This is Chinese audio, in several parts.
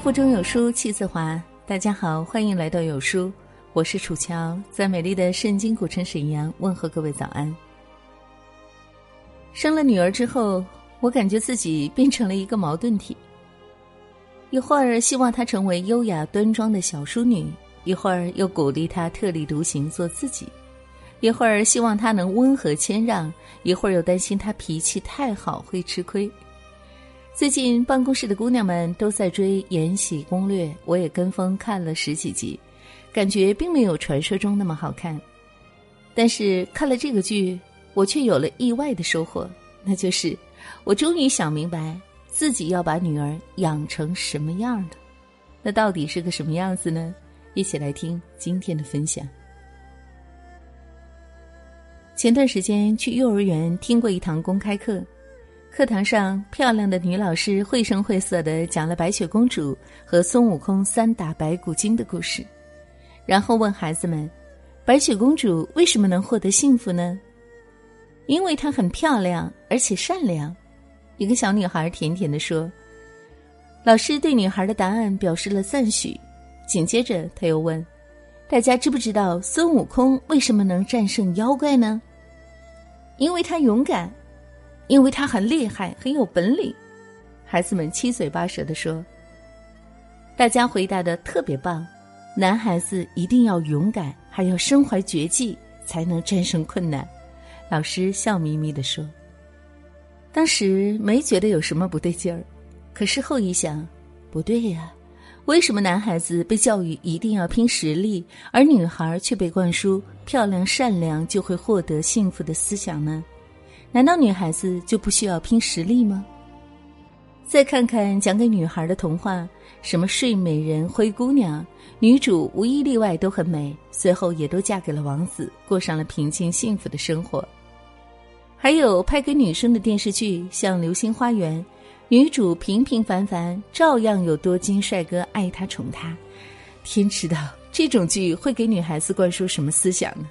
腹中有书气自华。大家好，欢迎来到有书，我是楚乔，在美丽的圣经古城沈阳问候各位早安。生了女儿之后，我感觉自己变成了一个矛盾体。一会儿希望她成为优雅端庄的小淑女，一会儿又鼓励她特立独行做自己；一会儿希望她能温和谦让，一会儿又担心她脾气太好会吃亏。最近办公室的姑娘们都在追《延禧攻略》，我也跟风看了十几集，感觉并没有传说中那么好看。但是看了这个剧，我却有了意外的收获，那就是我终于想明白自己要把女儿养成什么样的。那到底是个什么样子呢？一起来听今天的分享。前段时间去幼儿园听过一堂公开课。课堂上，漂亮的女老师绘声绘色的讲了白雪公主和孙悟空三打白骨精的故事，然后问孩子们：“白雪公主为什么能获得幸福呢？”因为她很漂亮，而且善良。一个小女孩甜甜的说。老师对女孩的答案表示了赞许。紧接着，他又问：“大家知不知道孙悟空为什么能战胜妖怪呢？”因为他勇敢。因为他很厉害，很有本领，孩子们七嘴八舌的说。大家回答的特别棒，男孩子一定要勇敢，还要身怀绝技，才能战胜困难。老师笑眯眯的说。当时没觉得有什么不对劲儿，可事后一想，不对呀，为什么男孩子被教育一定要拼实力，而女孩却被灌输漂亮善良就会获得幸福的思想呢？难道女孩子就不需要拼实力吗？再看看讲给女孩的童话，什么睡美人、灰姑娘，女主无一例外都很美，随后也都嫁给了王子，过上了平静幸福的生活。还有拍给女生的电视剧，像《流星花园》，女主平平凡凡，照样有多金帅哥爱她宠她。天知道这种剧会给女孩子灌输什么思想呢？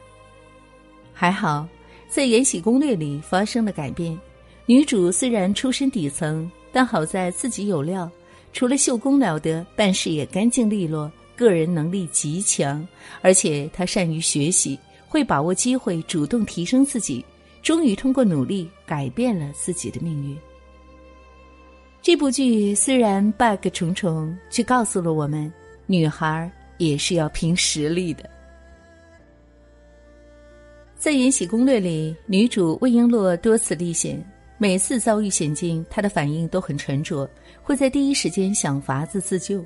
还好。在《延禧攻略》里发生了改变，女主虽然出身底层，但好在自己有料，除了绣工了得，办事也干净利落，个人能力极强，而且她善于学习，会把握机会，主动提升自己，终于通过努力改变了自己的命运。这部剧虽然 bug 重重，却告诉了我们，女孩也是要凭实力的。在《延禧攻略》里，女主魏璎珞多次历险，每次遭遇险境，她的反应都很沉着，会在第一时间想法子自救。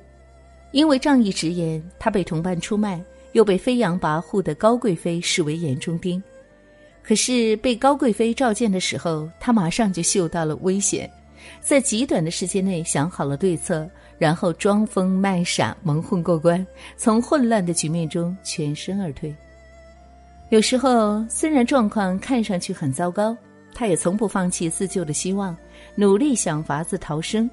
因为仗义直言，她被同伴出卖，又被飞扬跋扈的高贵妃视为眼中钉。可是被高贵妃召见的时候，她马上就嗅到了危险，在极短的时间内想好了对策，然后装疯卖傻，蒙混过关，从混乱的局面中全身而退。有时候，虽然状况看上去很糟糕，他也从不放弃自救的希望，努力想法子逃生。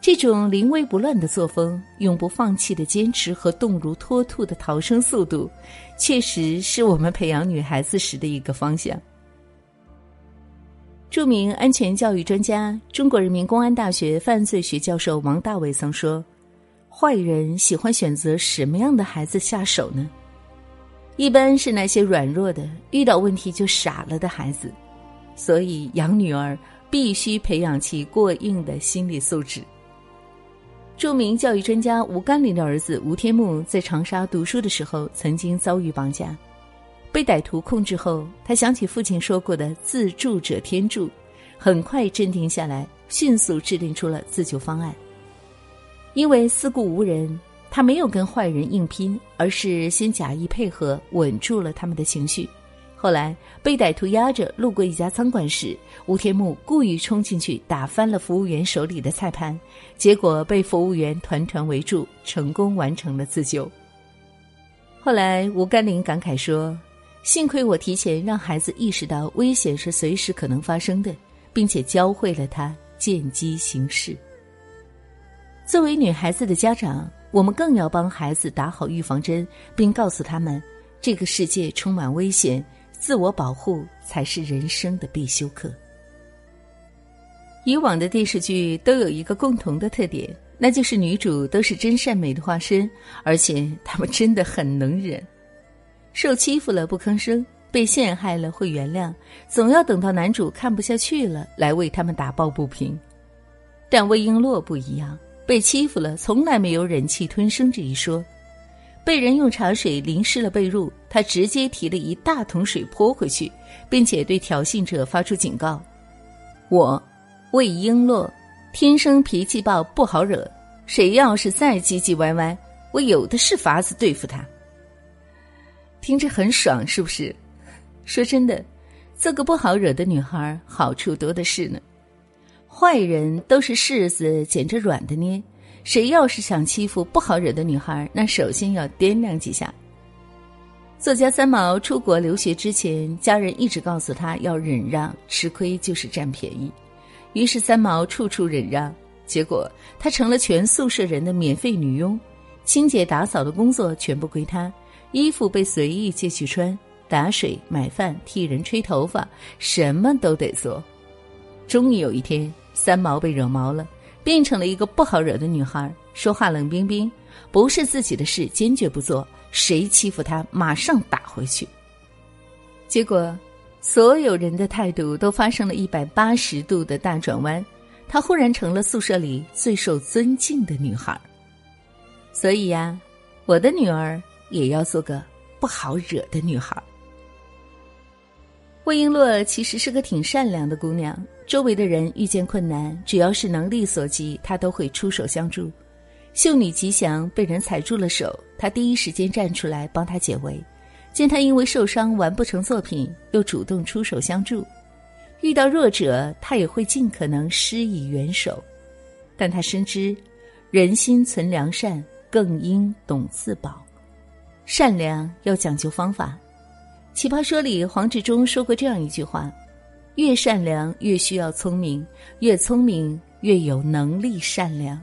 这种临危不乱的作风，永不放弃的坚持和动如脱兔的逃生速度，确实是我们培养女孩子时的一个方向。著名安全教育专家、中国人民公安大学犯罪学教授王大伟曾说：“坏人喜欢选择什么样的孩子下手呢？”一般是那些软弱的、遇到问题就傻了的孩子，所以养女儿必须培养其过硬的心理素质。著名教育专家吴甘霖的儿子吴天木在长沙读书的时候，曾经遭遇绑架，被歹徒控制后，他想起父亲说过的“自助者天助”，很快镇定下来，迅速制定出了自救方案。因为四顾无人。他没有跟坏人硬拼，而是先假意配合，稳住了他们的情绪。后来被歹徒压着路过一家餐馆时，吴天木故意冲进去打翻了服务员手里的菜盘，结果被服务员团团围住，成功完成了自救。后来吴甘霖感慨说：“幸亏我提前让孩子意识到危险是随时可能发生的，并且教会了他见机行事。”作为女孩子的家长。我们更要帮孩子打好预防针，并告诉他们，这个世界充满危险，自我保护才是人生的必修课。以往的电视剧都有一个共同的特点，那就是女主都是真善美的化身，而且她们真的很能忍，受欺负了不吭声，被陷害了会原谅，总要等到男主看不下去了来为他们打抱不平。但魏璎珞不一样，被欺负了从来没有忍气吞声这一说，被人用茶水淋湿了被褥，他直接提了一大桶水泼回去，并且对挑衅者发出警告：“我，魏璎珞。”天生脾气暴，不好惹。谁要是再唧唧歪歪，我有的是法子对付他。听着很爽，是不是？说真的，做个不好惹的女孩，好处多的是呢。坏人都是柿子捡着软的捏，谁要是想欺负不好惹的女孩，那首先要掂量几下。作家三毛出国留学之前，家人一直告诉他要忍让，吃亏就是占便宜。于是三毛处处忍让，结果她成了全宿舍人的免费女佣，清洁打扫的工作全部归她，衣服被随意借去穿，打水、买饭、替人吹头发，什么都得做。终于有一天，三毛被惹毛了，变成了一个不好惹的女孩，说话冷冰冰，不是自己的事坚决不做，谁欺负她马上打回去。结果。所有人的态度都发生了一百八十度的大转弯，她忽然成了宿舍里最受尊敬的女孩。所以呀，我的女儿也要做个不好惹的女孩。魏璎珞其实是个挺善良的姑娘，周围的人遇见困难，只要是能力所及，她都会出手相助。秀女吉祥被人踩住了手，她第一时间站出来帮她解围。见他因为受伤完不成作品，又主动出手相助；遇到弱者，他也会尽可能施以援手。但他深知，人心存良善，更应懂自保。善良要讲究方法。《奇葩说》里，黄志忠说过这样一句话：“越善良越需要聪明，越聪明越有能力善良。”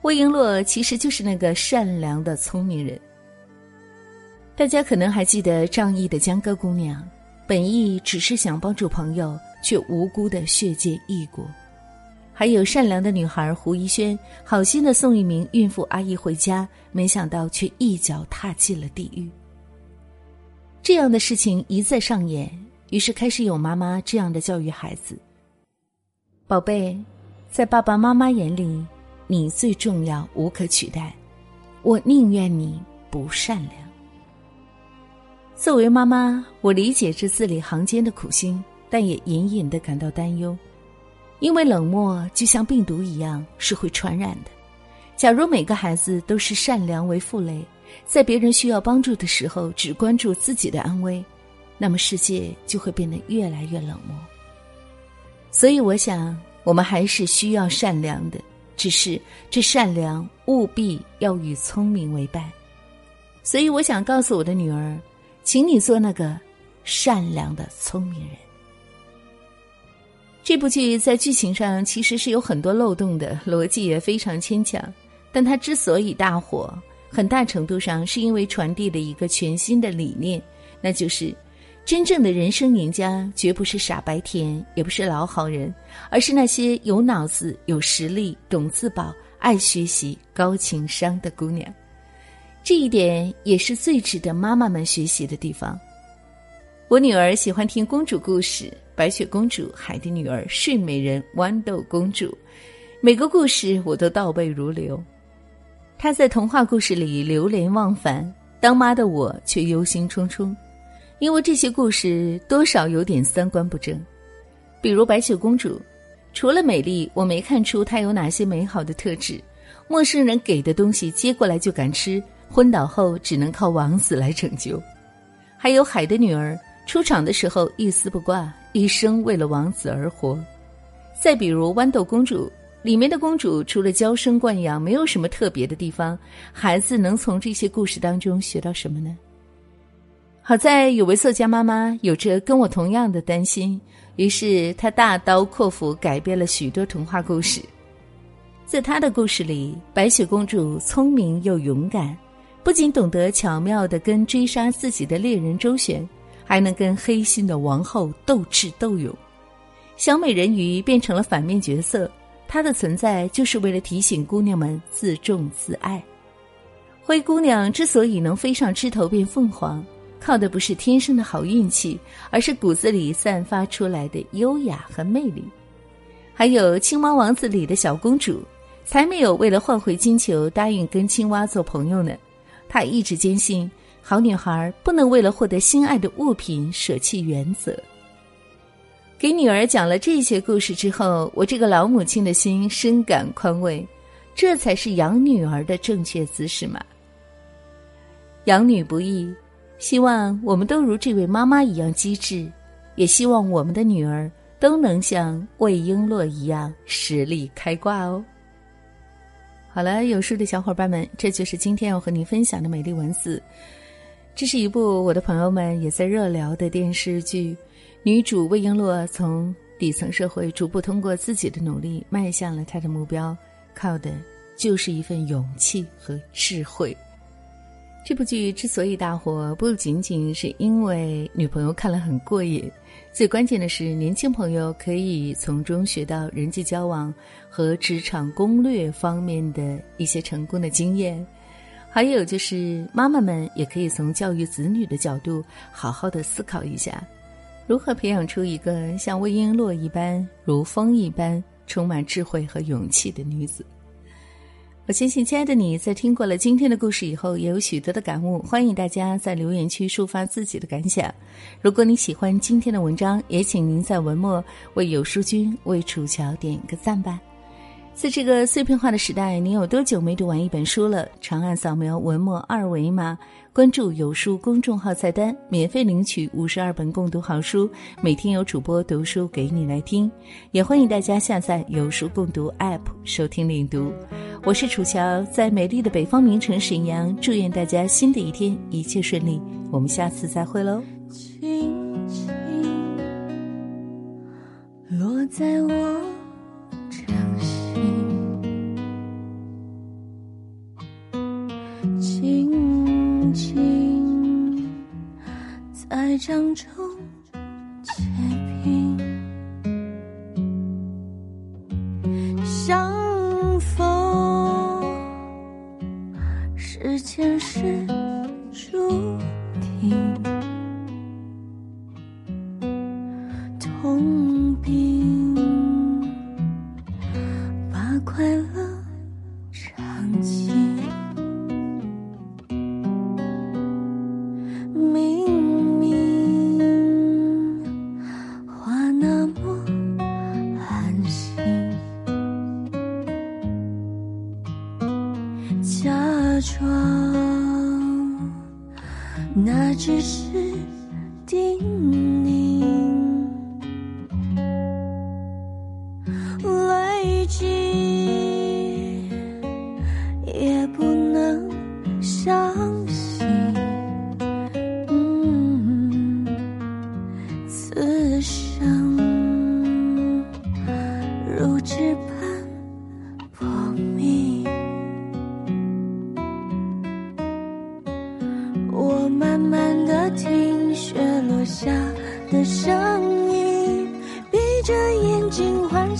魏璎珞其实就是那个善良的聪明人。大家可能还记得仗义的江歌姑娘，本意只是想帮助朋友，却无辜的血溅异国；还有善良的女孩胡一萱，好心的送一名孕妇阿姨回家，没想到却一脚踏进了地狱。这样的事情一再上演，于是开始有妈妈这样的教育孩子：“宝贝，在爸爸妈妈眼里，你最重要，无可取代。我宁愿你不善良。”作为妈妈，我理解这字里行间的苦心，但也隐隐的感到担忧，因为冷漠就像病毒一样是会传染的。假如每个孩子都是善良为负累，在别人需要帮助的时候只关注自己的安危，那么世界就会变得越来越冷漠。所以，我想我们还是需要善良的，只是这善良务必要与聪明为伴。所以，我想告诉我的女儿。请你做那个善良的聪明人。这部剧在剧情上其实是有很多漏洞的，逻辑也非常牵强。但它之所以大火，很大程度上是因为传递了一个全新的理念，那就是真正的人生赢家绝不是傻白甜，也不是老好人，而是那些有脑子、有实力、懂自保、爱学习、高情商的姑娘。这一点也是最值得妈妈们学习的地方。我女儿喜欢听公主故事，《白雪公主》《海的女儿》《睡美人》《豌豆公主》，每个故事我都倒背如流。她在童话故事里流连忘返，当妈的我却忧心忡忡，因为这些故事多少有点三观不正。比如白雪公主，除了美丽，我没看出她有哪些美好的特质。陌生人给的东西接过来就敢吃。昏倒后只能靠王子来拯救，还有海的女儿出场的时候一丝不挂，一生为了王子而活。再比如豌豆公主里面的公主，除了娇生惯养，没有什么特别的地方。孩子能从这些故事当中学到什么呢？好在有位作家妈妈有着跟我同样的担心，于是她大刀阔斧改编了许多童话故事。在她的故事里，白雪公主聪明又勇敢。不仅懂得巧妙的跟追杀自己的猎人周旋，还能跟黑心的王后斗智斗勇。小美人鱼变成了反面角色，它的存在就是为了提醒姑娘们自重自爱。灰姑娘之所以能飞上枝头变凤凰，靠的不是天生的好运气，而是骨子里散发出来的优雅和魅力。还有《青蛙王子》里的小公主，才没有为了换回金球答应跟青蛙做朋友呢。她一直坚信，好女孩不能为了获得心爱的物品舍弃原则。给女儿讲了这些故事之后，我这个老母亲的心深感宽慰。这才是养女儿的正确姿势嘛。养女不易，希望我们都如这位妈妈一样机智，也希望我们的女儿都能像魏璎珞一样实力开挂哦。好了，有书的小伙伴们，这就是今天要和您分享的美丽文字。这是一部我的朋友们也在热聊的电视剧，女主魏璎珞从底层社会逐步通过自己的努力迈向了她的目标，靠的就是一份勇气和智慧。这部剧之所以大火，不仅仅是因为女朋友看了很过瘾，最关键的是年轻朋友可以从中学到人际交往和职场攻略方面的一些成功的经验。还有就是妈妈们也可以从教育子女的角度，好好的思考一下，如何培养出一个像魏璎珞一般如风一般充满智慧和勇气的女子。我相信，亲爱的你在听过了今天的故事以后，也有许多的感悟。欢迎大家在留言区抒发自己的感想。如果你喜欢今天的文章，也请您在文末为有书君、为楚乔点一个赞吧。在这个碎片化的时代，你有多久没读完一本书了？长按扫描文末二维码，关注有书公众号菜单，免费领取五十二本共读好书，每天有主播读书给你来听。也欢迎大家下载有书共读 App 收听领读。我是楚乔，在美丽的北方名城沈阳，祝愿大家新的一天一切顺利。我们下次再会喽。轻轻落在我。掌中结冰，相逢时间是注定，那只是叮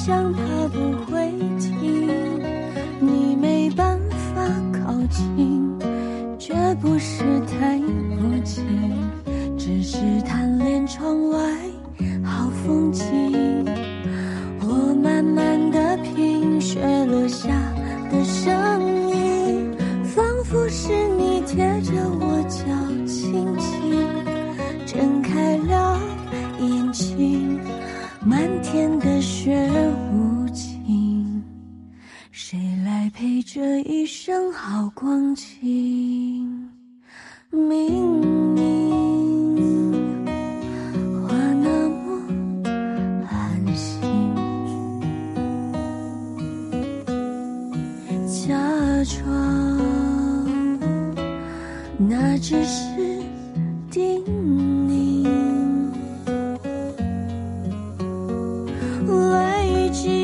想他这一生好光景？明明话那么安心，假装那只是定。如纸般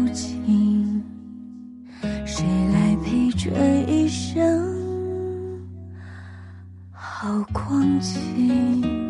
谁来陪这一生好光景？